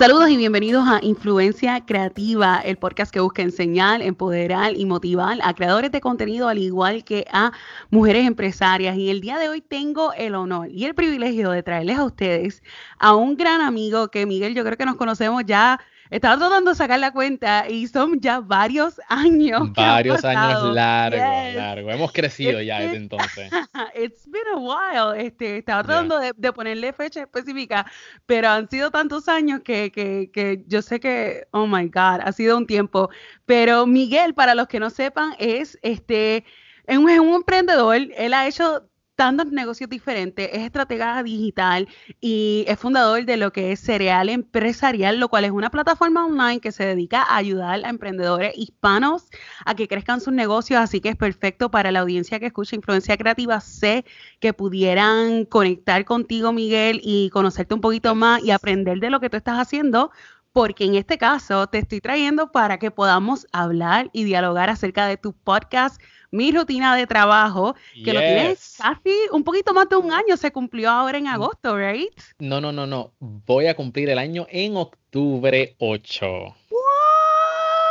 Saludos y bienvenidos a Influencia Creativa, el podcast que busca enseñar, empoderar y motivar a creadores de contenido al igual que a mujeres empresarias. Y el día de hoy tengo el honor y el privilegio de traerles a ustedes a un gran amigo que Miguel, yo creo que nos conocemos ya estaba tratando de sacar la cuenta y son ya varios años. Varios años largos, largo. Hemos crecido ya desde entonces. It's been a while. Este, estaba tratando de, ponerle fecha específica, pero han sido tantos años que, que, que yo sé que, oh my God, ha sido un tiempo. Pero Miguel, para los que no sepan, es este. Es un emprendedor, él ha hecho tantos negocios diferentes, es estratega digital y es fundador de lo que es Cereal Empresarial, lo cual es una plataforma online que se dedica a ayudar a emprendedores hispanos a que crezcan sus negocios, así que es perfecto para la audiencia que escucha Influencia Creativa. Sé que pudieran conectar contigo, Miguel, y conocerte un poquito más y aprender de lo que tú estás haciendo porque en este caso te estoy trayendo para que podamos hablar y dialogar acerca de tu podcast mi rutina de trabajo, que lo tienes casi un poquito más de un año, se cumplió ahora en agosto, ¿right? No, no, no, no. Voy a cumplir el año en octubre 8.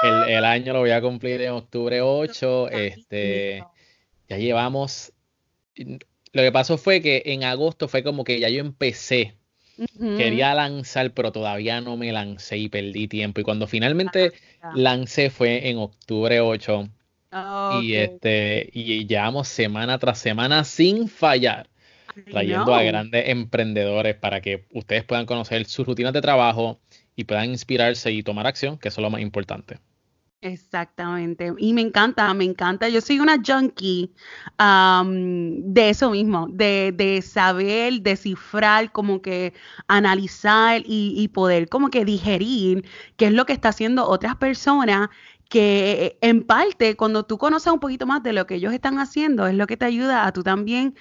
El, el, año lo voy a cumplir en octubre 8. Este, ya llevamos. Lo que pasó fue que en agosto fue como que ya yo empecé. Quería lanzar, pero todavía no me lancé y perdí tiempo. Y cuando finalmente lancé fue en octubre 8 Ah, y este, y llevamos semana tras semana sin fallar, trayendo a grandes emprendedores para que ustedes puedan conocer sus rutinas de trabajo y puedan inspirarse y tomar acción, que eso es lo más importante. Exactamente. Y me encanta, me encanta. Yo soy una junkie de eso mismo, de, de, saber, descifrar, como que analizar y, y, poder como que digerir qué es lo que está haciendo otras personas que en parte cuando tú conoces un poquito más de lo que ellos están haciendo, es lo que te ayuda a tú también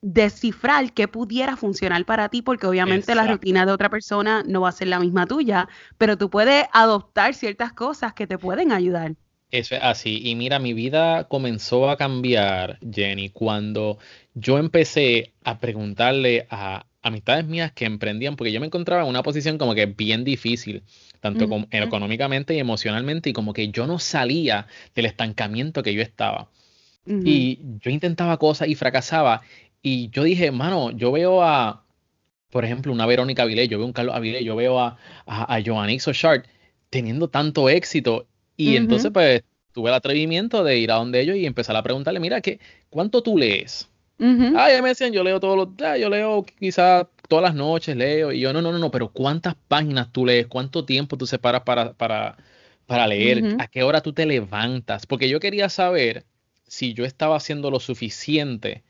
descifrar qué pudiera funcionar para ti, porque obviamente la rutina de otra persona no va a ser la misma tuya, pero tú puedes adoptar ciertas cosas que te pueden ayudar. Eso es así. Y mira, mi vida comenzó a cambiar, Jenny, cuando yo empecé a preguntarle a amistades mías que emprendían, porque yo me encontraba en una posición como que bien difícil, tanto económicamente y emocionalmente, y como que yo no salía del estancamiento que yo estaba. Y yo intentaba cosas y fracasaba. Y yo dije, mano, yo veo a, por ejemplo, una Verónica Avilés, yo veo a un Carlos Avilés, yo veo a, a, a Joannix teniendo tanto éxito. Y entonces, pues, tuve el atrevimiento de ir a donde ellos y empezar a preguntarle, mira, ¿qué, ¿cuánto tú lees? Ah, ya me decían, yo leo todos los, ah, yo leo quizás todas las noches, leo, y yo, no, no, no, no, pero ¿cuántas páginas tú lees? ¿Cuánto tiempo tú separas para, para, para leer? ¿A qué hora tú te levantas? Porque yo quería saber si yo estaba haciendo lo suficiente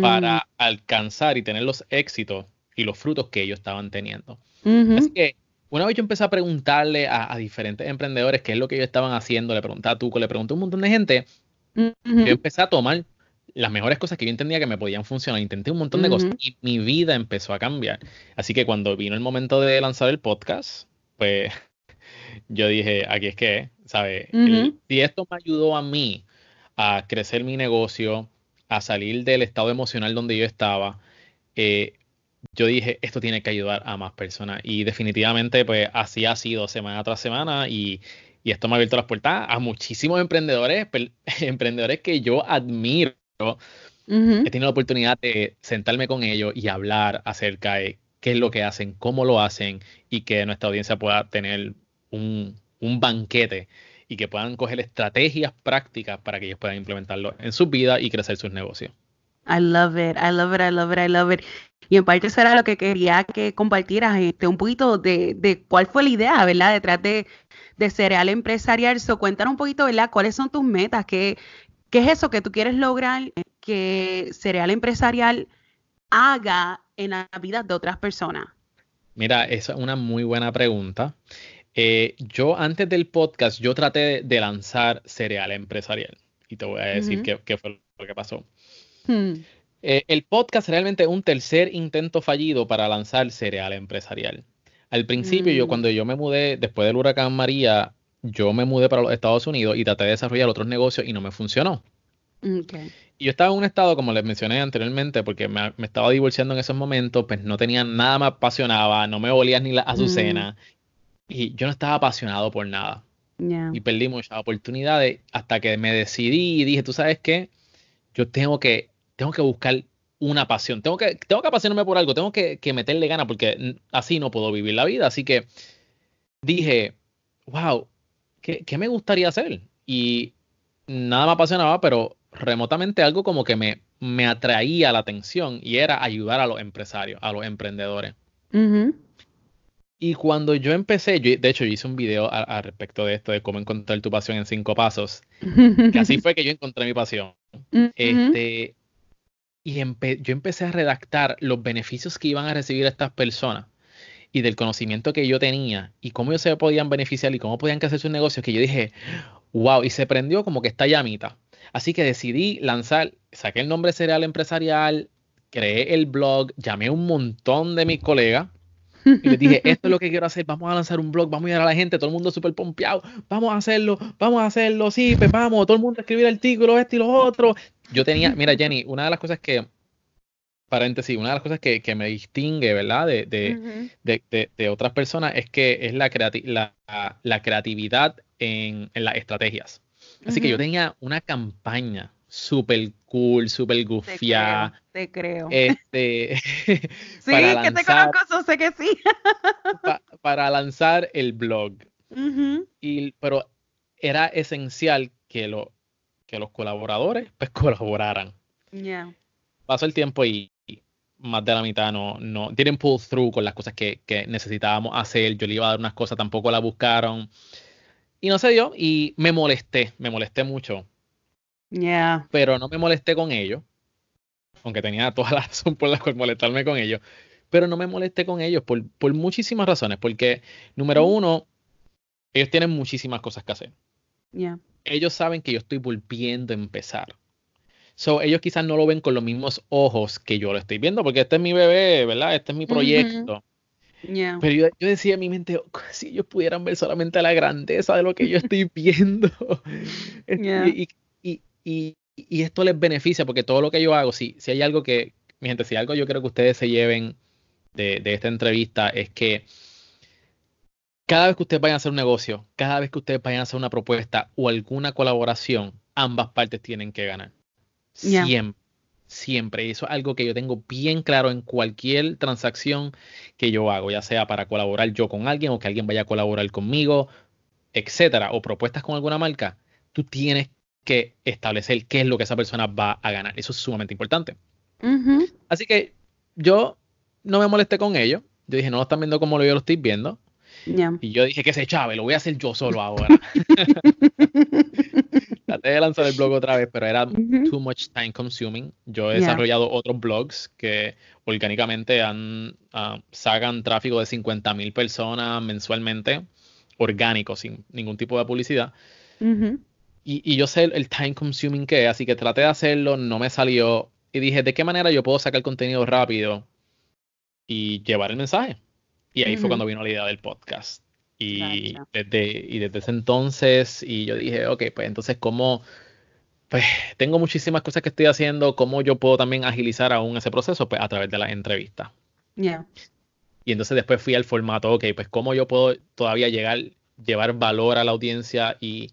para mm. alcanzar y tener los éxitos y los frutos que ellos estaban teniendo. Así que una vez yo empecé a preguntarle a, diferentes emprendedores qué es lo que ellos estaban haciendo, le preguntaba a Tuco, le pregunté a un montón de gente, yo empecé a tomar las mejores cosas que yo entendía que me podían funcionar. Intenté un montón de cosas y mi vida empezó a cambiar. Así que cuando vino el momento de lanzar el podcast, pues yo dije, aquí es que, ¿sabes? Si esto me ayudó a mí a crecer mi negocio, a salir del estado emocional donde yo estaba, eh, yo dije, esto tiene que ayudar a más personas. Y definitivamente, pues así ha sido semana tras semana y, esto me ha abierto las puertas a muchísimos emprendedores, emprendedores que yo admiro he tenido la oportunidad de sentarme con ellos y hablar acerca de qué es lo que hacen, cómo lo hacen y que nuestra audiencia pueda tener un, banquete y que puedan coger estrategias prácticas para que ellos puedan implementarlo en su vida y crecer sus negocios. I love it, I love it, I love it, I love it. Y en parte eso era lo que quería que compartieras este, un poquito de, de cuál fue la idea, ¿verdad? Detrás de, de Cereal Empresarial. So, cuéntanos un poquito, ¿verdad? ¿Cuáles son tus metas? ¿Qué, ¿Qué es eso que tú quieres lograr que Cereal Empresarial haga en la vida de otras personas? Mira, esa es una muy buena pregunta. Eh, yo antes del podcast, yo traté de lanzar Cereal Empresarial y te voy a decir qué, fue lo que pasó. Hmm. Eh, el podcast realmente es un tercer intento fallido para lanzar Cereal Empresarial. Al principio, yo mm. cuando yo me mudé, después del huracán María, yo me mudé para los Estados Unidos y traté de desarrollar otros negocios y no me funcionó. Y yo estaba en un estado, como les mencioné anteriormente, porque me, estaba divorciando en esos momentos, pues no tenía nada me apasionaba, no me volía ni la azucena. Y yo no estaba apasionado por nada. Y perdí muchas oportunidades hasta que me decidí y dije, tú sabes qué, yo tengo que, tengo que buscar una pasión, tengo que, tengo que apasionarme por algo, tengo que, que meterle ganas porque así no puedo vivir la vida. Así que dije, wow, ¿qué, ¿qué, me gustaría hacer? Y nada me apasionaba, pero remotamente algo como que me, me atraía la atención y era ayudar a los empresarios, a los emprendedores. Y cuando yo empecé, yo, de hecho yo hice un video al respecto de esto, de cómo encontrar tu pasión en cinco pasos, que así fue que yo encontré mi pasión. Este, y yo empecé a redactar los beneficios que iban a recibir estas personas y del conocimiento que yo tenía y cómo ellos se podían beneficiar y cómo podían hacer sus negocios, que yo dije, wow, y se prendió como que esta llamita. Así que decidí lanzar, saqué el nombre Cereal Empresarial, creé el blog, llamé a un montón de mis colegas y les dije, esto es lo que quiero hacer, vamos a lanzar un blog, vamos a ir a la gente, todo el mundo súper pompeado, vamos a hacerlo, vamos a hacerlo, sí, pues vamos, todo el mundo a escribir artículos, esto y lo otro. Yo tenía, mira Jenny, una de las cosas que, paréntesis, una de las cosas que, que me distingue, ¿verdad? De, de, de, de, otras personas es que es la, la, la creatividad en, en, las estrategias. Así que yo tenía una campaña súper cool, súper gufia. Te creo. Este, sí, que te conozco, sé que sí. para lanzar el blog. y, pero era esencial que, lo, que los colaboradores pues colaboraran. Yeah. Pasó el tiempo y, más de la mitad no, no didn't pull through con las cosas que, que necesitábamos hacer. Yo le iba a dar unas cosas, tampoco la buscaron. Y no se dio y me molesté, me molesté mucho Yeah. Pero no me molesté con ellos, aunque tenía toda la razón por la cual molestarme con ellos, pero no me molesté con ellos por, por muchísimas razones, porque número uno, ellos tienen muchísimas cosas que hacer. Yeah. Ellos saben que yo estoy volviendo a empezar. So, ellos quizás no lo ven con los mismos ojos que yo lo estoy viendo, porque este es mi bebé, ¿verdad? Este es mi proyecto. Yeah. Pero yo, yo, decía en mi mente, oh, si ellos pudieran ver solamente la grandeza de lo que yo estoy viendo. Yeah. y, y, esto les beneficia porque todo lo que yo hago, si, si hay algo que, mi gente, si hay algo yo creo que ustedes se lleven de, esta entrevista es que cada vez que ustedes vayan a hacer un negocio, cada vez que ustedes vayan a hacer una propuesta o alguna colaboración, ambas partes tienen que ganar. Siempre, siempre. Y eso es algo que yo tengo bien claro en cualquier transacción que yo hago, ya sea para colaborar yo con alguien o que alguien vaya a colaborar conmigo, etcétera, o propuestas con alguna marca. Tú tienes que establecer qué es lo que esa persona va a ganar. Eso es sumamente importante. Así que yo no me molesté con ello. Yo dije, no lo están viendo como yo lo estoy viendo. Y yo dije que se chave, lo voy a hacer yo solo ahora. Traté de lanzar el blog otra vez, pero era too much time consuming. Yo he desarrollado otros blogs que orgánicamente han, uh, sacan tráfico de 50 mil personas mensualmente, orgánico, sin ningún tipo de publicidad. Y, yo sé el time consuming que es, así que traté de hacerlo, no me salió. Y dije, ¿de qué manera yo puedo sacar contenido rápido y llevar el mensaje? Y ahí fue cuando vino la idea del podcast. Y, desde, y desde ese entonces, y yo dije, ok, pues entonces, ¿cómo? Pues tengo muchísimas cosas que estoy haciendo, ¿cómo yo puedo también agilizar aún ese proceso? Pues a través de las entrevistas. Yeah. Y entonces después fui al formato, ok, pues cómo yo puedo todavía llegar, llevar valor a la audiencia y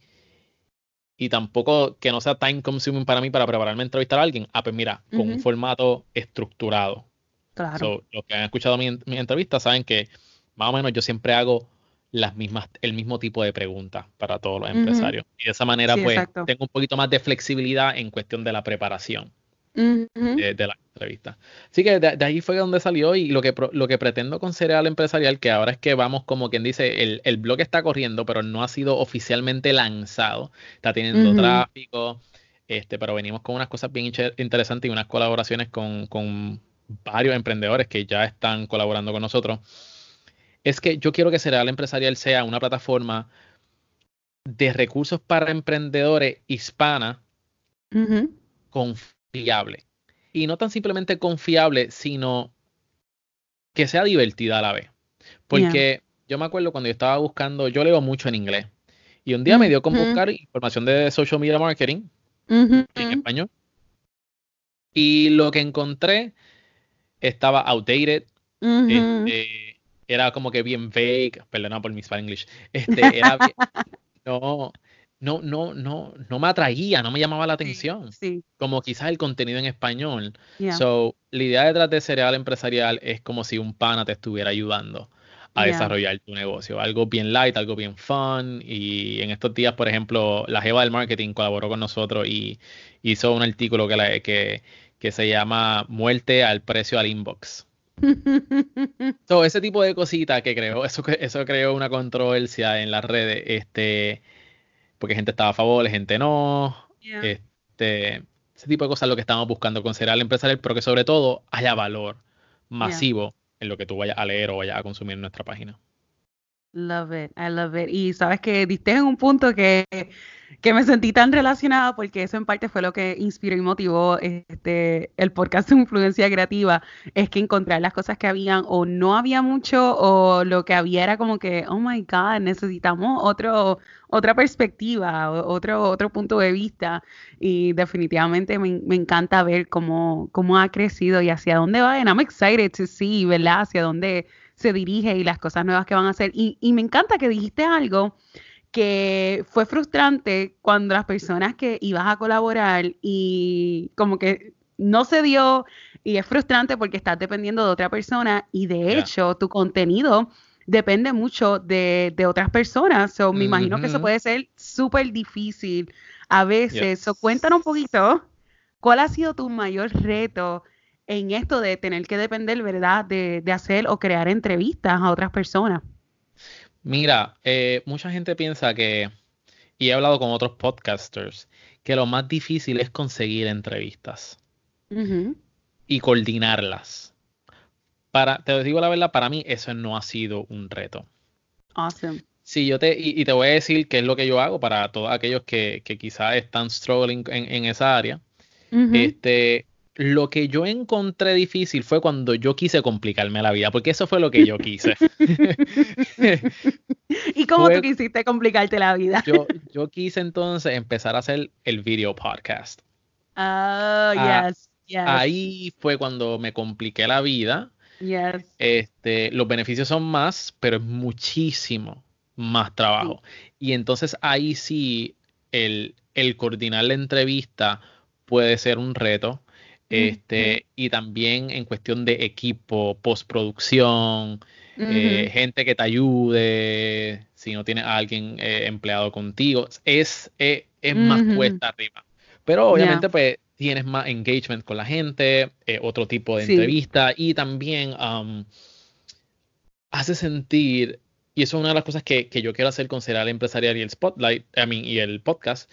y tampoco que no sea time consuming para mí para prepararme a entrevistar a alguien. Ah, pues mira, con un formato estructurado. Claro. los que han escuchado mi, mi, entrevista saben que más o menos yo siempre hago las mismas, el mismo tipo de preguntas para todos los empresarios. Y de esa manera, pues, tengo un poquito más de flexibilidad en cuestión de la preparación de, la entrevista. Así que de, ahí fue donde salió y lo que, lo que pretendo con Cereal Empresarial, que ahora es que vamos como quien dice, el, el blog está corriendo, pero no ha sido oficialmente lanzado, está teniendo tráfico, este, pero venimos con unas cosas bien interesantes y unas colaboraciones con, con varios emprendedores que ya están colaborando con nosotros. Es que yo quiero que Cereal Empresarial sea una plataforma de recursos para emprendedores hispana con confiable. Y no tan simplemente confiable, sino que sea divertida a la vez. Porque yo me acuerdo cuando yo estaba buscando, yo leo mucho en inglés. Y un día me dio con buscar información de social media marketing en español. Y lo que encontré estaba outdated. Este, era como que bien vague, perdona por mi English, este, era bien, no, no, no, no, no me atraía, no me llamaba la atención. Sí. Como quizás el contenido en español. So, la idea detrás de Cereal Empresarial es como si un pana te estuviera ayudando a desarrollar tu negocio. Algo bien light, algo bien fun. Y en estos días, por ejemplo, la Jeva del Marketing colaboró con nosotros y hizo un artículo que, la, que, que se llama Muerte al precio al inbox. so, ese tipo de cositas que creo, eso, eso creó una controversia en las redes. Este, porque gente estaba a favor, gente no. Este, ese tipo de cosas es lo que estamos buscando con Cereal Empresarial, pero que sobre todo haya valor masivo en lo que tú vayas a leer o vayas a consumir en nuestra página. Love it, I love it. Y sabes que diste en un punto que que me sentí tan relacionada porque eso en parte fue lo que inspiró y motivó este el podcast de influencia creativa, es que encontrar las cosas que habían o no había mucho o lo que había era como que, oh my god, necesitamos otro otra perspectiva, otro otro punto de vista y definitivamente me, encanta ver cómo cómo ha crecido y hacia dónde va and I'm excited to see, ¿verdad? Hacia dónde se dirige y las cosas nuevas que van a hacer y, y me encanta que dijiste algo que fue frustrante cuando las personas que ibas a colaborar y como que no se dio y es frustrante porque estás dependiendo de otra persona y de hecho tu contenido depende mucho de, otras personas. So, me imagino que eso puede ser súper difícil a veces. So, cuéntanos un poquito, ¿cuál ha sido tu mayor reto en esto de tener que depender, verdad, de, de hacer o crear entrevistas a otras personas? Mira, eh, mucha gente piensa que, y he hablado con otros podcasters, que lo más difícil es conseguir entrevistas y coordinarlas. Para, te digo la verdad, para mí eso no ha sido un reto. Awesome. Sí, yo te, y, te voy a decir qué es lo que yo hago para todos aquellos que, que quizás están struggling en, esa área. Este, lo que yo encontré difícil fue cuando yo quise complicarme la vida, porque eso fue lo que yo quise. ¿Y cómo tú quisiste complicarte la vida? yo, yo quise entonces empezar a hacer el video podcast. Oh, ah, yes, yes. Ahí fue cuando me compliqué la vida. Yes. Este, los beneficios son más, pero es muchísimo más trabajo. Y entonces ahí sí el, el coordinar la entrevista puede ser un reto este, y también en cuestión de equipo, postproducción, eh, gente que te ayude, si no tienes a alguien eh, empleado contigo, es, eh, es, más cuesta arriba. Pero obviamente, pues tienes más engagement con la gente, otro tipo de entrevista y también um, hace sentir, y eso es una de las cosas que, yo quiero hacer con Cereal Empresarial y el Spotlight, I mean, y el podcast,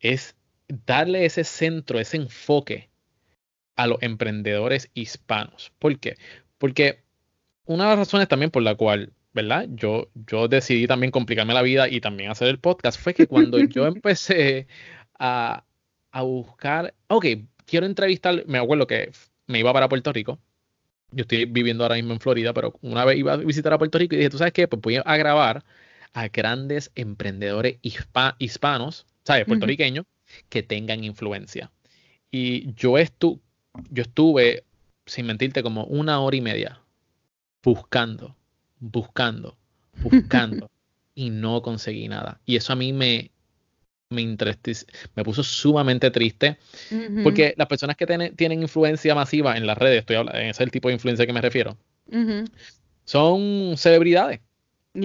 es darle ese centro, ese enfoque a los emprendedores hispanos. ¿Por qué? Porque una de las razones también por la cual, ¿verdad? Yo, yo decidí también complicarme la vida y también hacer el podcast fue que cuando yo empecé a, a buscar, ok, quiero entrevistar, me acuerdo que me iba para Puerto Rico. Yo estoy viviendo ahora mismo en Florida, pero una vez iba a visitar a Puerto Rico y dije, ¿tú sabes qué? Pues voy a grabar a grandes emprendedores hispanos, ¿sabes? Puertorriqueños, que tengan influencia. Y yo estuve, yo estuve, sin mentirte, como una hora y media buscando, buscando, buscando y no conseguí nada. Y eso a mí me, me, me puso sumamente triste porque las personas que tienen influencia masiva en las redes, estoy hablando, ese es el tipo de influencia que me refiero, son celebridades.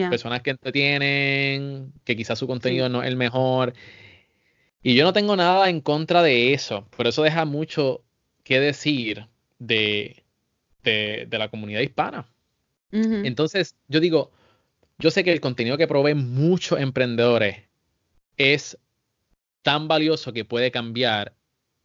Personas que entretienen, que quizás su contenido no es el mejor. Y yo no tengo nada en contra de eso, pero eso deja mucho qué decir de, de, la comunidad hispana. Entonces, yo digo, yo sé que el contenido que proveen muchos emprendedores es tan valioso que puede cambiar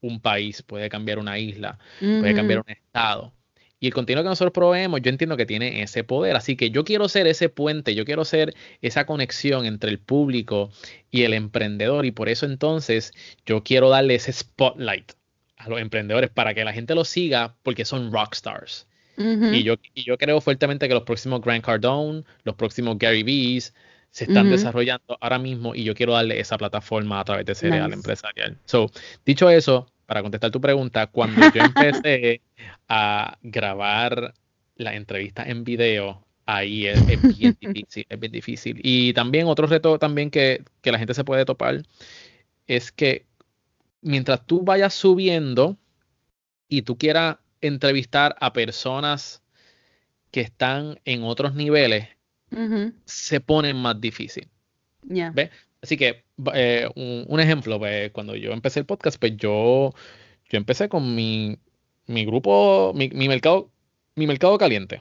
un país, puede cambiar una isla, puede cambiar un estado. Y el contenido que nosotros proveemos, yo entiendo que tiene ese poder. Así que yo quiero ser ese puente, yo quiero ser esa conexión entre el público y el emprendedor. Y por eso entonces yo quiero darle ese spotlight a los emprendedores para que la gente los siga porque son rockstars. y, yo, y yo creo fuertemente que los próximos Grant Cardone, los próximos Gary Vee's se están desarrollando ahora mismo y yo quiero darle esa plataforma a través de Cereal Empresarial. So, dicho eso, para contestar tu pregunta, cuando yo empecé a grabar la entrevista en video ahí es, bien difícil, es bien difícil. Y también otro reto también que, que la gente se puede topar es que mientras tú vayas subiendo y tú quieras entrevistar a personas que están en otros niveles, se pone más difícil. Así que, eh, un, ejemplo, pues, cuando yo empecé el podcast, pues yo, yo empecé con mi, mi grupo, mi, mi, mercado, mi mercado caliente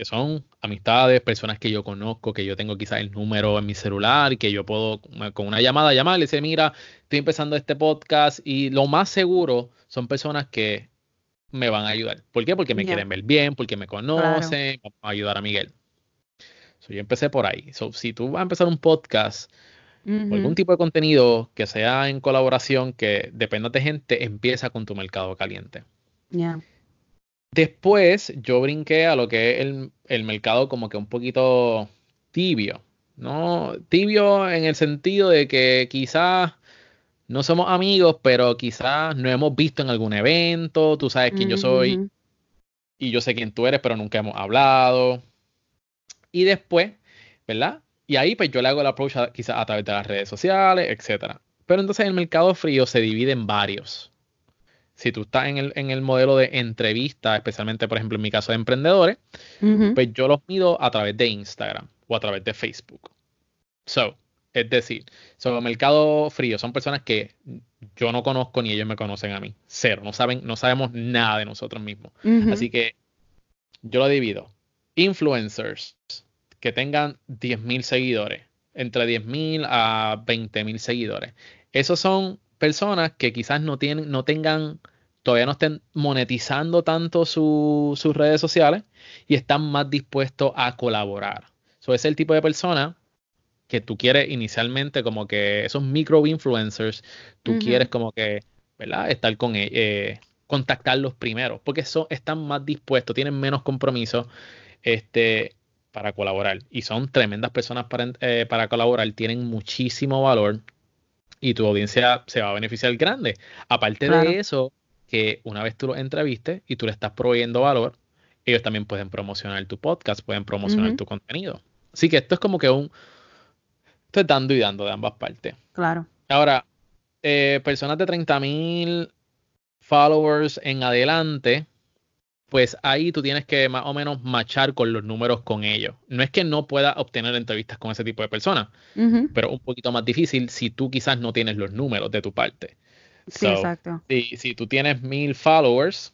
que son amistades, personas que yo conozco, que yo tengo quizás el número en mi celular, que yo puedo con una llamada llamar y decir, mira, estoy empezando este podcast y lo más seguro son personas que me van a ayudar. ¿Por qué? Porque me quieren ver bien, porque me conocen, vamos a ayudar a Miguel. yo empecé por ahí. si tú vas a empezar un podcast, o algún tipo de contenido que sea en colaboración, que dependa de gente, empieza con tu mercado caliente. Después yo brinqué a lo que es el, mercado como que un poquito tibio, ¿no? Tibio en el sentido de que quizás no somos amigos, pero quizás no hemos visto en algún evento, tú sabes quién yo soy y yo sé quién tú eres, pero nunca hemos hablado. Y después, ¿verdad? Y ahí pues yo le hago el approach quizás a través de las redes sociales, etcétera. Pero entonces el mercado frío se divide en varios si tú estás en el, en el modelo de entrevista, especialmente por ejemplo en mi caso de emprendedores, pues yo los mido a través de Instagram o a través de Facebook. So, es decir, sobre mercado frío son personas que yo no conozco ni ellos me conocen a mí. Cero, no saben, no sabemos nada de nosotros mismos. Así que yo lo divido. Influencers que tengan 10.000 seguidores, entre 10.000 a 20.000 seguidores. Esos son personas que quizás no tienen, no tengan, todavía no estén monetizando tanto sus redes sociales y están más dispuestos a colaborar. So, es el tipo de persona que tú quieres inicialmente como que esos micro influencers, tú quieres como que, ¿verdad? Estar con ellos, eh, contactarlos primero, porque son, están más dispuestos, tienen menos compromiso este, para colaborar y son tremendas personas para, eh, para colaborar, tienen muchísimo valor y tu audiencia se va a beneficiar grande. Aparte de eso, que una vez tú los entrevistes y tú le estás proveyendo valor, ellos también pueden promocionar tu podcast, pueden promocionar tu contenido. Así que esto es como que un... Esto es dando y dando de ambas partes. Claro. Ahora, eh, personas de 30.000 followers en adelante, pues ahí tú tienes que más o menos machar con los números con ellos. No es que no puedas obtener entrevistas con ese tipo de personas, pero un poquito más difícil si tú quizás no tienes los números de tu parte. Sí, exacto. Si, si, tú tienes mil followers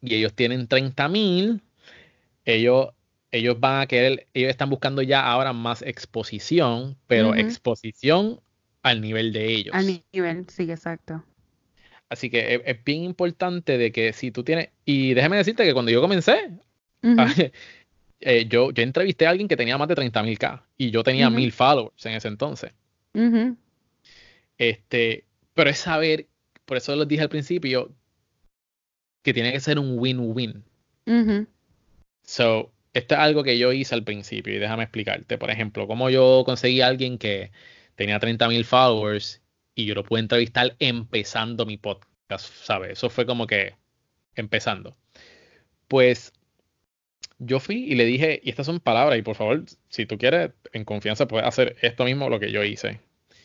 y ellos tienen 30 mil, ellos, ellos van a querer, ellos están buscando ya ahora más exposición, pero exposición al nivel de ellos. Al nivel, sí, exacto. Así que es, bien importante de que si tú tienes, y déjame decirte que cuando yo comencé, eh, yo, yo entrevisté a alguien que tenía más de 30 mil K y yo tenía mil followers en ese entonces. Este, pero es saber, por eso les dije al principio, que tiene que ser un win-win. So, esto es algo que yo hice al principio y déjame explicarte. Por ejemplo, cómo yo conseguí a alguien que tenía 30 mil followers y yo lo pude entrevistar empezando mi podcast, ¿sabes? Eso fue como que empezando. Pues yo fui y le dije, y estas son palabras, y por favor, si tú quieres, en confianza puedes hacer esto mismo lo que yo hice.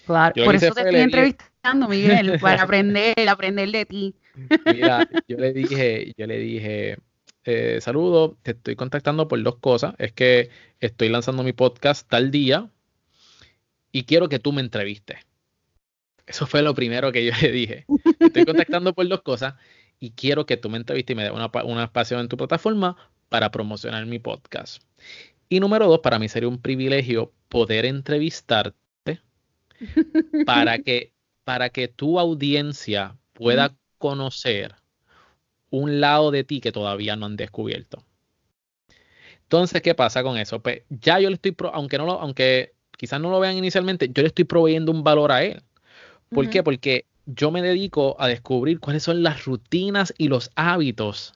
Claro, por eso te estoy entrevistando, Miguel, para aprender, aprender de ti. Mira, yo le dije, yo le dije, eh, saludo, te estoy contactando por dos cosas. Es que estoy lanzando mi podcast tal día y quiero que tú me entrevistes. Eso fue lo primero que yo le dije. estoy contactando por dos cosas y quiero que tú me entrevistes y me des una, un espacio en tu plataforma para promocionar mi podcast. Y número dos, para mí sería un privilegio poder entrevistarte para que, para que tu audiencia pueda conocer un lado de ti que todavía no han descubierto. Entonces, ¿qué pasa con eso? Pues ya yo le estoy, aunque no lo, aunque quizás no lo vean inicialmente, yo le estoy proveyendo un valor a él. ¿Por qué? Porque yo me dedico a descubrir cuáles son las rutinas y los hábitos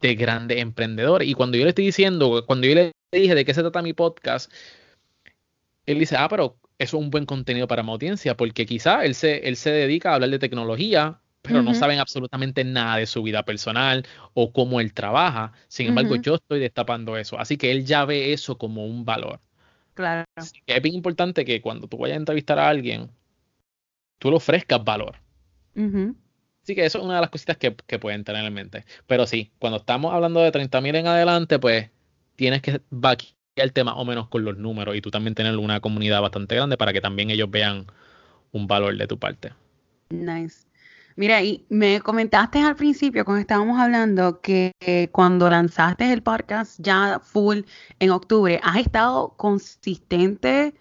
de grandes emprendedores. Y cuando yo le estoy diciendo, cuando yo le dije de qué se trata mi podcast, él dice, ah, pero eso es un buen contenido para mi audiencia, porque quizá él se, él se dedica a hablar de tecnología, pero no saben absolutamente nada de su vida personal o cómo él trabaja. Sin embargo, yo estoy destapando eso. Así que él ya ve eso como un valor. Claro. Así que es bien importante que cuando tú vayas a entrevistar a alguien, tú le ofrezcas valor. Así que eso es una de las cositas que, pueden tener en mente. Pero sí, cuando estamos hablando de 30 mil en adelante, pues tienes que vaquear el tema o menos con los números y tú también tener una comunidad bastante grande para que también ellos vean un valor de tu parte. Nice. Mira, y me comentaste al principio cuando estábamos hablando que cuando lanzaste el podcast ya full en octubre, has estado consistente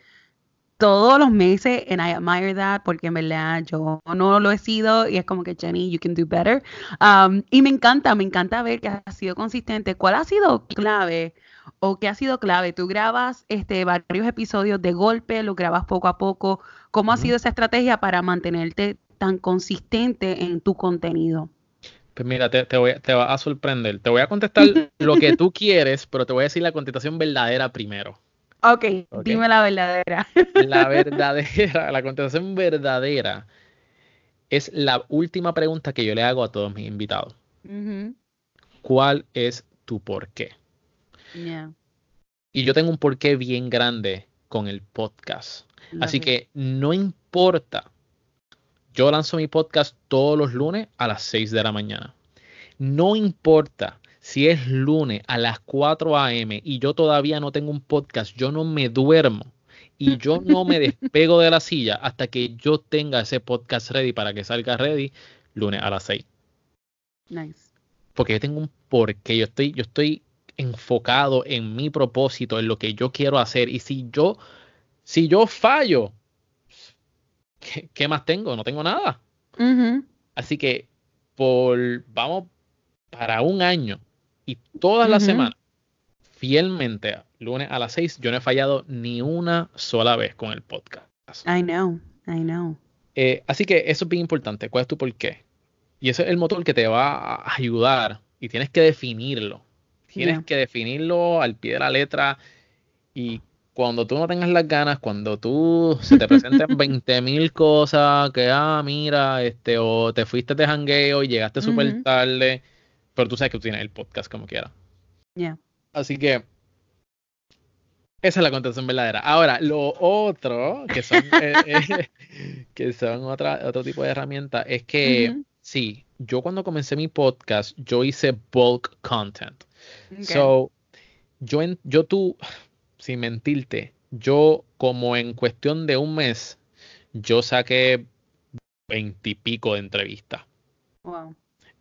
todos los meses and I admire that porque en verdad yo no lo he sido y es como que Jenny, you can do better. Um, y me encanta, me encanta ver que has sido consistente. ¿Cuál ha sido clave o qué ha sido clave? Tú grabas este, varios episodios de golpe, lo grabas poco a poco. ¿Cómo ha sido esa estrategia para mantenerte tan consistente en tu contenido? Pues mira, te, te, voy, te va a sorprender. Te voy a contestar lo que tú quieres, pero te voy a decir la contestación verdadera primero. Ok, dime la verdadera. La verdadera, la contestación verdadera es la última pregunta que yo le hago a todos mis invitados. ¿Cuál es tu por qué? Y yo tengo un porqué bien grande con el podcast. Así que no importa. Yo lanzo mi podcast todos los lunes a las 6 de la mañana. No importa si es lunes a las 4 a.m. y yo todavía no tengo un podcast, yo no me duermo y yo no me despego de la silla hasta que yo tenga ese podcast ready para que salga ready lunes a las 6. Nice. Porque yo tengo un porqué, yo estoy, yo estoy enfocado en mi propósito, en lo que yo quiero hacer. Y si yo, si yo fallo, ¿qué, más tengo? No tengo nada. Así que por, vamos, para un año, y todas las semanas, fielmente, lunes a las 6, yo no he fallado ni una sola vez con el podcast. I know, I know. Eh, así que eso es bien importante. ¿Cuál es tu por qué? Y ese es el motor que te va a ayudar y tienes que definirlo. Tienes que definirlo al pie de la letra y cuando tú no tengas las ganas, cuando tú se te presenten 20 mil cosas, que ah, mira, este, o te fuiste de jangueo y llegaste súper tarde, pero tú sabes que tú tienes el podcast como quiera. Yeah. Así que esa es la contestación verdadera. Ahora, lo otro, que son, eh, eh, que son otra, otro tipo de herramientas, es que sí, yo cuando comencé mi podcast, yo hice bulk content. So, yo, en, yo tú, sin mentirte, yo como en cuestión de un mes, yo saqué veintipico de entrevistas. Wow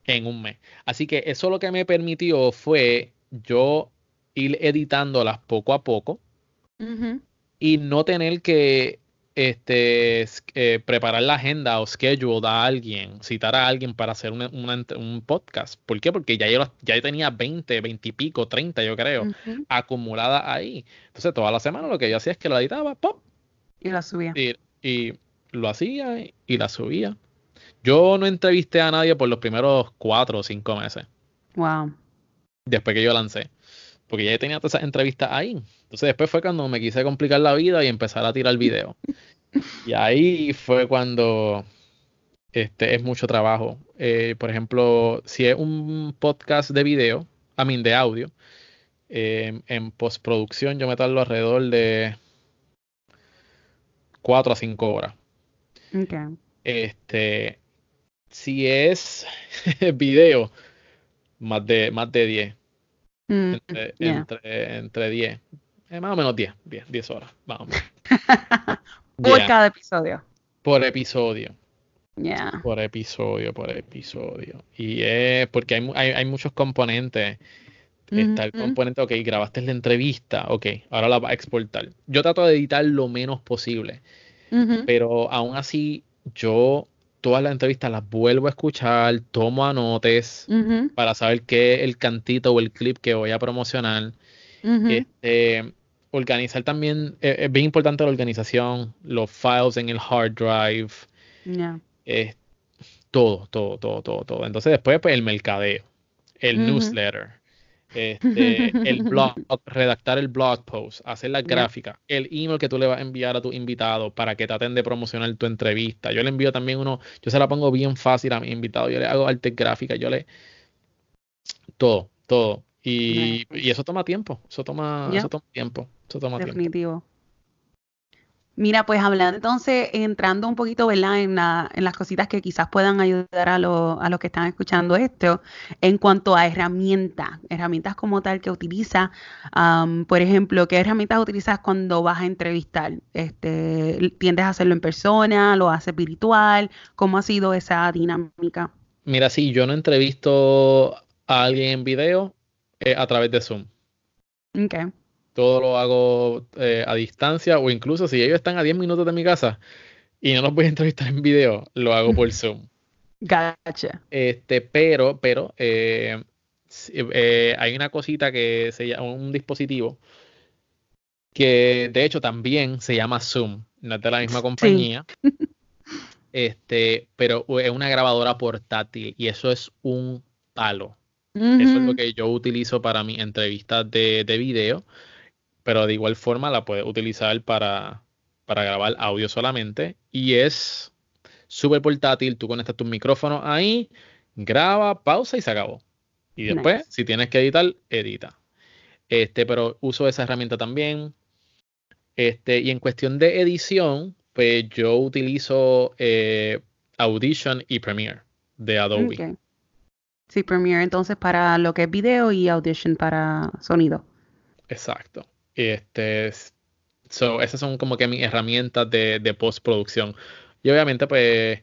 en un mes. Así que eso lo que me permitió fue yo ir editándolas poco a poco y no tener que este, eh, preparar la agenda o schedule a alguien, citar a alguien para hacer un podcast. ¿Por qué? Porque ya yo, ya tenía 20, 20 y pico, 30 yo creo, acumulada ahí. Entonces toda la semana lo que yo hacía es que lo editaba, ¡pop! Y la subía. Y, y lo hacía y la subía. Yo no entrevisté a nadie por los primeros cuatro o cinco meses. Wow. Después que yo lancé. Porque ya tenía todas esas entrevistas ahí. Entonces después fue cuando me quise complicar la vida y empezar a tirar video. y ahí fue cuando este es mucho trabajo. Eh, por ejemplo, si es un podcast de video, a mí de audio, eh, en postproducción yo me tardo alrededor de cuatro a cinco horas. Okay. Este, si es video, más de, más de 10. Mm, entre, entre, 10. Eh, más o menos 10, 10, 10 horas. Vamos. por cada episodio. Por episodio. Yeah. Por episodio, por episodio. Y es porque hay, hay, hay muchos componentes. Está el componente, ok, grabaste la entrevista, ok, ahora la va a exportar. Yo trato de editar lo menos posible, pero aún así yo todas las entrevistas las vuelvo a escuchar, tomo anotes para saber qué es el cantito o el clip que voy a promocionar. este, organizar también, eh, es bien importante la organización, los files en el hard drive. todo, todo, todo, todo, todo. Entonces después pues el mercadeo, el newsletter, este, el blog, redactar el blog post, hacer la gráfica, el email que tú le vas a enviar a tu invitado para que traten de promocionar tu entrevista. Yo le envío también uno, yo se la pongo bien fácil a mi invitado, yo le hago arte gráfica, yo le... Todo, todo. Y, y eso toma tiempo, eso toma, eso toma tiempo, eso toma Definitivo. Mira, pues hablando entonces, entrando un poquito, ¿verdad? En, en las cositas que quizás puedan ayudar a, a los que están escuchando esto, en cuanto a herramientas, herramientas como tal que utiliza, por ejemplo, ¿qué herramientas utilizas cuando vas a entrevistar? Este, ¿Tiendes a hacerlo en persona? ¿Lo haces virtual? ¿Cómo ha sido esa dinámica? Mira, sí, yo no entrevisto a alguien en video eh, a través de Zoom. Okay todo lo hago eh, a distancia o incluso si ellos están a 10 minutos de mi casa y no los voy a entrevistar en video, lo hago por Zoom. Gotcha. Este, pero, pero eh, eh, hay una cosita que se llama un dispositivo que de hecho también se llama Zoom, no es de la misma compañía. Este, pero es una grabadora portátil y eso es un palo. Eso es lo que yo utilizo para mis entrevistas de, de video pero de igual forma la puedes utilizar para, para grabar audio solamente y es súper portátil, tú conectas tu micrófono ahí, graba, pausa y se acabó. Y después, si tienes que editar, edita. Este, pero uso esa herramienta también. Este, y en cuestión de edición, pues yo utilizo eh, Audition y Premiere de Adobe. Sí, Premiere entonces para lo que es video y Audition para sonido. Exacto. Este, so, esas son como que mis herramientas de, de postproducción. Y obviamente, pues,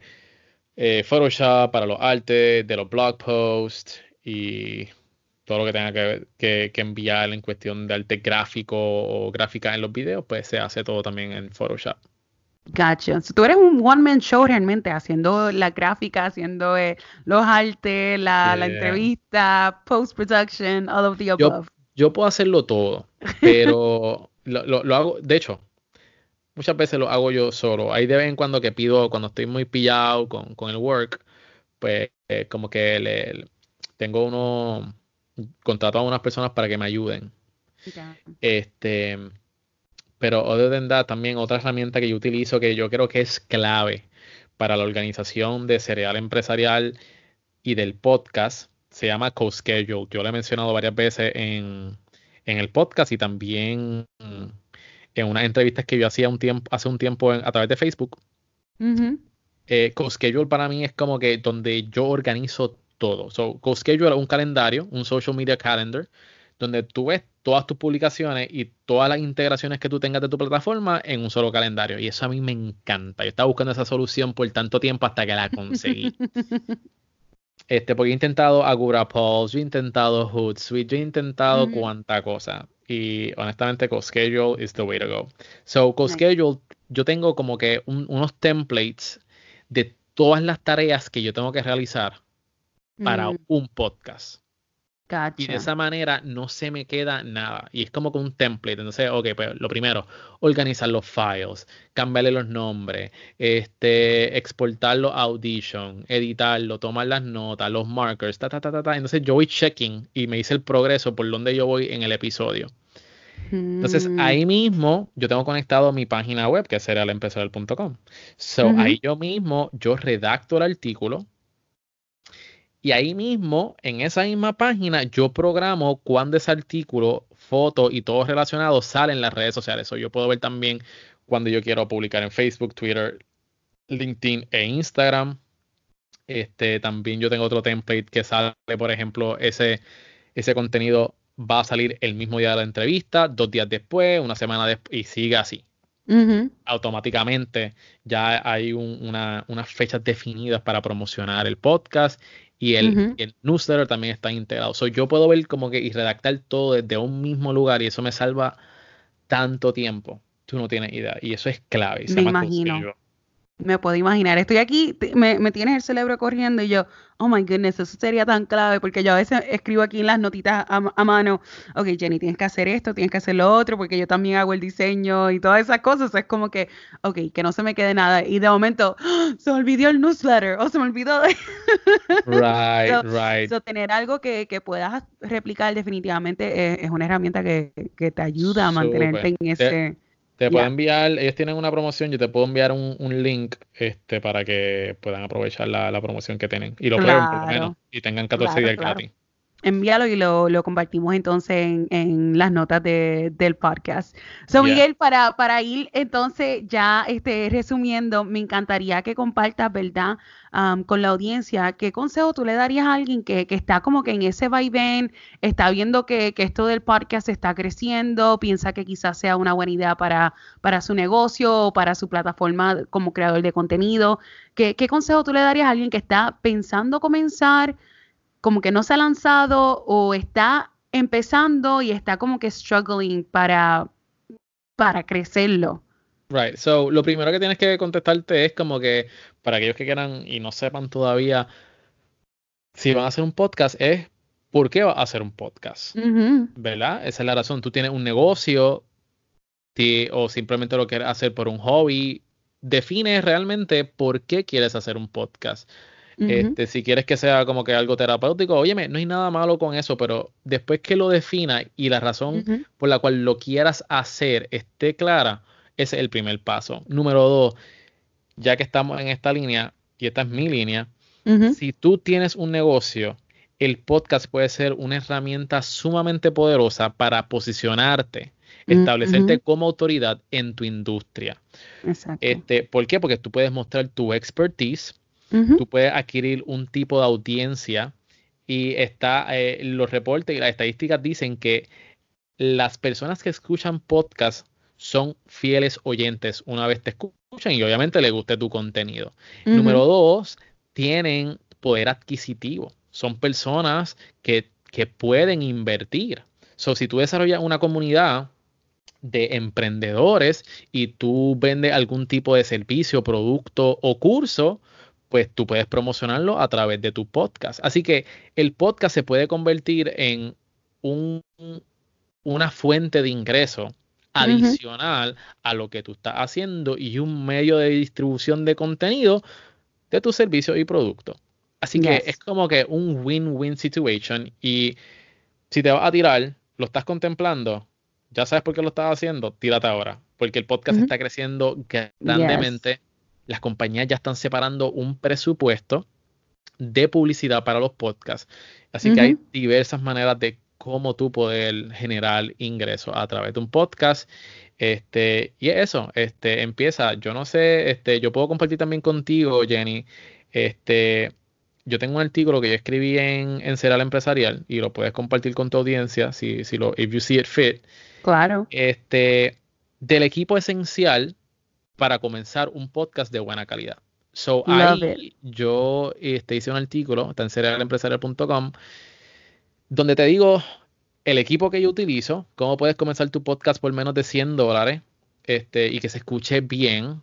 eh, Photoshop para los artes, de los blog posts y todo lo que tenga que, que, enviar en cuestión de arte gráfico o gráfica en los videos, pues se hace todo también en Photoshop. Gotcha. tú eres un one-man show realmente, haciendo la gráfica, haciendo eh, los artes, la, la, entrevista, post-production, all of the above yo puedo hacerlo todo, pero lo, hago, de hecho, muchas veces lo hago yo solo. Hay de vez en cuando que pido, cuando estoy muy pillado con, el work, pues eh, como que le, tengo uno, contrato a unas personas para que me ayuden. Este, pero other than that, también otra herramienta que yo utilizo que yo creo que es clave para la organización de cereal empresarial y del podcast se llama CoSchedule. Yo lo he mencionado varias veces en, el podcast y también en unas entrevistas que yo hacía un tiempo, hace un tiempo a través de Facebook. Eh, CoSchedule para mí es como que donde yo organizo todo. So, CoSchedule es un calendario, un social media calendar, donde tú ves todas tus publicaciones y todas las integraciones que tú tengas de tu plataforma en un solo calendario. Y eso a mí me encanta. Yo estaba buscando esa solución por tanto tiempo hasta que la conseguí. Este, porque he intentado Agurapulse, yo he intentado Hootsuite, yo he intentado cuánta cosa. Y honestamente, CoSchedule is the way to go. So, CoSchedule, yo tengo como que unos templates de todas las tareas que yo tengo que realizar para mm. un podcast. Y de esa manera no se me queda nada. Y es como con un template. Entonces, ok, pues lo primero, organizar los files, cambiarle los nombres, este, exportarlo a Audition, editarlo, tomar las notas, los markers, ta, ta, ta, ta, ta. Entonces yo voy checking y me dice el progreso por donde yo voy en el episodio. Entonces mm. ahí mismo yo tengo conectado mi página web que será el So ahí yo mismo yo redacto el artículo, y ahí mismo, en esa misma página, yo programo cuándo ese artículo, foto y todo relacionado sale en las redes sociales. Eso yo puedo ver también cuando yo quiero publicar en Facebook, Twitter, LinkedIn e Instagram. Este, también yo tengo otro template que sale, por ejemplo, ese, ese contenido va a salir el mismo día de la entrevista, dos días después, una semana después, y sigue así. Automáticamente ya hay unas fechas definidas para promocionar el podcast y el, newsletter también está integrado. So, yo puedo ver como que y redactar todo desde un mismo lugar y eso me salva tanto tiempo. Tú no tienes idea. Y eso es clave. me imagino. Me puedo imaginar. Estoy aquí, me, me tienes el cerebro corriendo y yo, oh my goodness, eso sería tan clave, porque yo a veces escribo aquí en las notitas a, mano, ok, Jenny, tienes que hacer esto, tienes que hacer lo otro, porque yo también hago el diseño y todas esas cosas. Es como que, ok, que no se me quede nada. Y de momento, se me olvidó el newsletter, o se me olvidó de... right, right. So, tener algo que, que puedas replicar definitivamente es, una herramienta que, que, te ayuda a mantenerte en ese... Te puedo enviar, ellos tienen una promoción, yo te puedo enviar un, link este para que puedan aprovechar la, promoción que tienen. Y lo prueben por lo menos y tengan 14 días gratis envíalo y lo, lo compartimos entonces en, en las notas de, del podcast. So, Miguel, para, para ir entonces ya este, resumiendo, me encantaría que compartas, ¿verdad? con la audiencia, ¿qué consejo tú le darías a alguien que, que está como que en ese vaivén, está viendo que, que, esto del podcast está creciendo, piensa que quizás sea una buena idea para, para su negocio o para su plataforma como creador de contenido? ¿Qué, ¿Qué consejo tú le darías a alguien que está pensando comenzar? Como que no se ha lanzado o está empezando y está como que struggling para, para crecerlo. Right, so lo primero que tienes que contestarte es como que para aquellos que quieran y no sepan todavía si van a hacer un podcast es ¿por qué va a hacer un podcast? ¿Verdad? Esa es la razón. Tú tienes un negocio o simplemente lo quieres hacer por un hobby. Define realmente por qué quieres hacer un podcast este, si quieres que sea como que algo terapéutico, óyeme, no hay nada malo con eso, pero después que lo defina y la razón por la cual lo quieras hacer esté clara, ese es el primer paso. Número dos, ya que estamos en esta línea, y esta es mi línea, si tú tienes un negocio, el podcast puede ser una herramienta sumamente poderosa para posicionarte, establecerte como autoridad en tu industria. Exacto. Este, ¿Por qué? Porque tú puedes mostrar tu expertise, tú puedes adquirir un tipo de audiencia y está, eh, los reportes y las estadísticas dicen que las personas que escuchan podcast son fieles oyentes una vez te escuchan y obviamente les guste tu contenido. Número dos, tienen poder adquisitivo. Son personas que, que pueden invertir. So, si tú desarrollas una comunidad de emprendedores y tú vendes algún tipo de servicio, producto o curso, pues tú puedes promocionarlo a través de tu podcast. Así que el podcast se puede convertir en un, una fuente de ingreso adicional a lo que tú estás haciendo y un medio de distribución de contenido de tu servicio y producto. Así que es como que un win-win situation y si te vas a tirar, lo estás contemplando, ya sabes por qué lo estás haciendo, tírate ahora, porque el podcast está creciendo grandemente las compañías ya están separando un presupuesto de publicidad para los podcasts. Así que hay diversas maneras de cómo tú poder generar ingresos a través de un podcast. Este, y eso, este, empieza, yo no sé, este, yo puedo compartir también contigo, Jenny, este, yo tengo un artículo que yo escribí en, en Empresarial y lo puedes compartir con tu audiencia si, si lo, if you see it fit. Claro. Este, del equipo esencial para comenzar un podcast de buena calidad. So, ahí yo este, hice un artículo, está en serialempresarial.com, donde te digo el equipo que yo utilizo, cómo puedes comenzar tu podcast por menos de 100 dólares este, y que se escuche bien.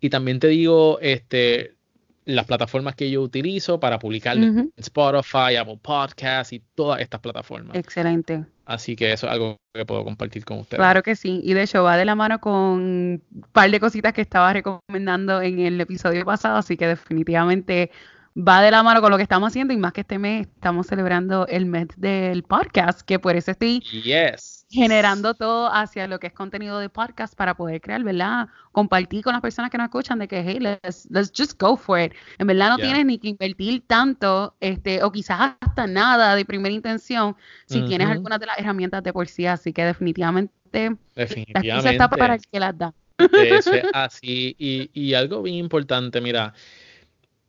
Y también te digo este, las plataformas que yo utilizo para publicar en Spotify, Apple Podcasts y todas estas plataformas. Excelente. Así que eso es algo que puedo compartir con ustedes. Claro que sí. Y de hecho va de la mano con un par de cositas que estaba recomendando en el episodio pasado. Así que definitivamente va de la mano con lo que estamos haciendo. Y más que este mes estamos celebrando el mes del podcast, que por eso estoy yes generando todo hacia lo que es contenido de podcast para poder crear, ¿verdad? Compartir con las personas que nos escuchan de que, hey, let's, let's just go for it. En verdad no tienes ni que invertir tanto, este, o quizás hasta nada de primera intención, si tienes algunas de las herramientas de por sí, así que definitivamente, definitivamente. está para el que las da. Eso es así, y, y algo bien importante, mira,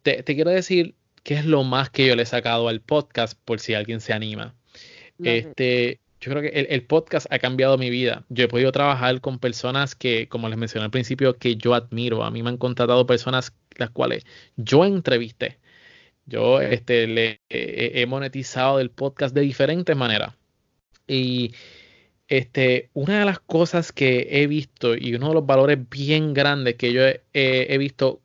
te, te quiero decir qué es lo más que yo le he sacado al podcast por si alguien se anima. Este, yo creo que el, podcast ha cambiado mi vida. Yo he podido trabajar con personas que, como les mencioné al principio, que yo admiro. A mí me han contratado personas las cuales yo entrevisté. Yo este, le he monetizado el podcast de diferentes maneras. Y este, una de las cosas que he visto y uno de los valores bien grandes que yo he, visto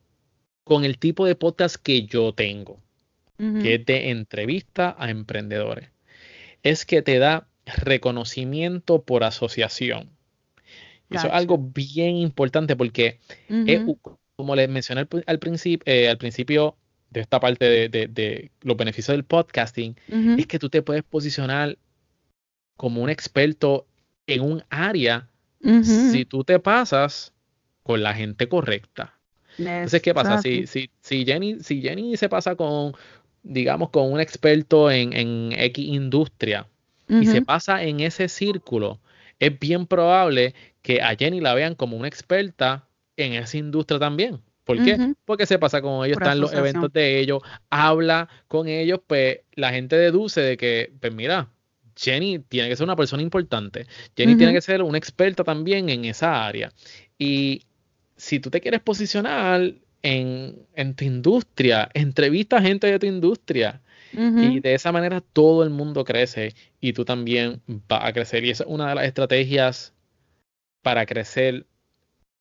con el tipo de podcast que yo tengo, que es de entrevista a emprendedores, es que te da reconocimiento por asociación. Eso es algo bien importante porque, como les mencioné al, principio, eh, al principio de esta parte de, los beneficios del podcasting, es que tú te puedes posicionar como un experto en un área si tú te pasas con la gente correcta. Entonces, ¿qué pasa? Si, si, si, Jenny, si Jenny se pasa con, digamos, con un experto en, en X industria y se pasa en ese círculo, es bien probable que a Jenny la vean como una experta en esa industria también. ¿Por qué? Porque se pasa con ellos, están en los eventos de ellos, habla con ellos, pues la gente deduce de que, pues mira, Jenny tiene que ser una persona importante. Jenny tiene que ser una experta también en esa área. Y si tú te quieres posicionar en, en tu industria, entrevista a gente de tu industria. Y de esa manera todo el mundo crece y tú también vas a crecer. Y esa es una de las estrategias para crecer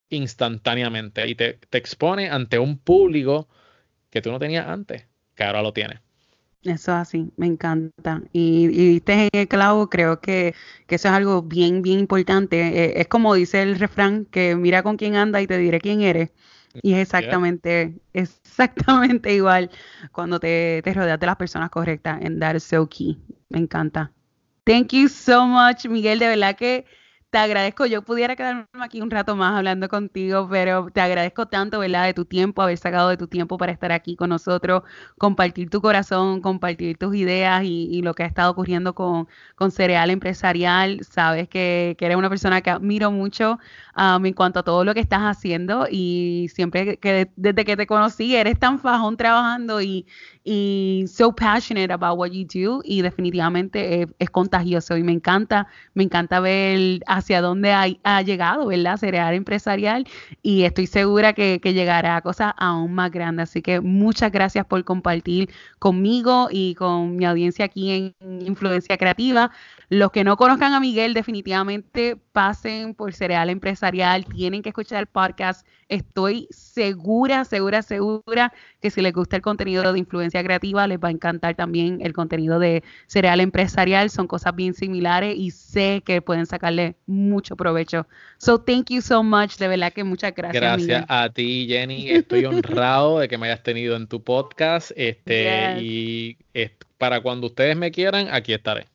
instantáneamente. Y te, te expone ante un público que tú no tenías antes, que ahora lo tienes. Eso así, me encanta. Y, y viste en el clavo, creo que, eso es algo bien, bien importante. Eh, es como dice el refrán, que mira con quién anda y te diré quién eres. Y es exactamente, exactamente igual cuando te, te, rodeas de las personas correctas. And that is so key. Me encanta. Thank you so much, Miguel. De verdad que te agradezco. Yo pudiera quedarme aquí un rato más hablando contigo, pero te agradezco tanto, ¿verdad? De tu tiempo, haber sacado de tu tiempo para estar aquí con nosotros, compartir tu corazón, compartir tus ideas y, lo que ha estado ocurriendo con, con Cereal Empresarial. Sabes que, eres una persona que admiro mucho um, en cuanto a todo lo que estás haciendo y siempre que desde que te conocí eres tan fajón trabajando y, y so passionate about what you do y definitivamente es, contagioso y me encanta, me encanta ver hacia dónde ha, llegado, ¿verdad? Cereal empresarial y estoy segura que, que, llegará a cosas aún más grandes. Así que muchas gracias por compartir conmigo y con mi audiencia aquí en Influencia Creativa. Los que no conozcan a Miguel, definitivamente pasen por Cereal Empresarial, tienen que escuchar el podcast. Estoy segura, segura, segura que si les gusta el contenido de influencia creativa, les va a encantar también el contenido de Cereal Empresarial. Son cosas bien similares y sé que pueden sacarle mucho provecho. So, thank you so much. De verdad que muchas gracias. Gracias a ti, Jenny. Estoy honrado de que me hayas tenido en tu podcast. Este, Y para cuando ustedes me quieran, aquí estaré.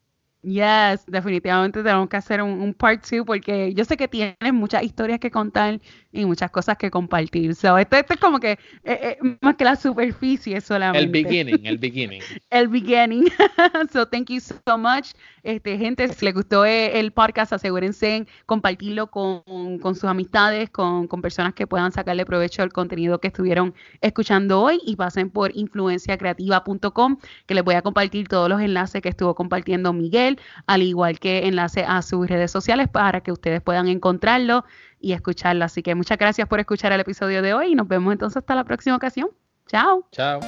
Yes, definitivamente tenemos que hacer un, part two porque yo sé que tienes muchas historias que contar y muchas cosas que compartir. So, esto, es como que eh, eh, más que la superficie solamente. El beginning, el beginning. el beginning. so, thank you so much. Este, gente, si les gustó eh, el podcast, asegúrense en compartirlo con, sus amistades, con, personas que puedan sacarle provecho al contenido que estuvieron escuchando hoy y pasen por influenciacreativa.com que les voy a compartir todos los enlaces que estuvo compartiendo Miguel, al igual que enlace a sus redes sociales para que ustedes puedan encontrarlo y escucharlo. Así que muchas gracias por escuchar el episodio de hoy y nos vemos entonces hasta la próxima ocasión. Chao. Chao.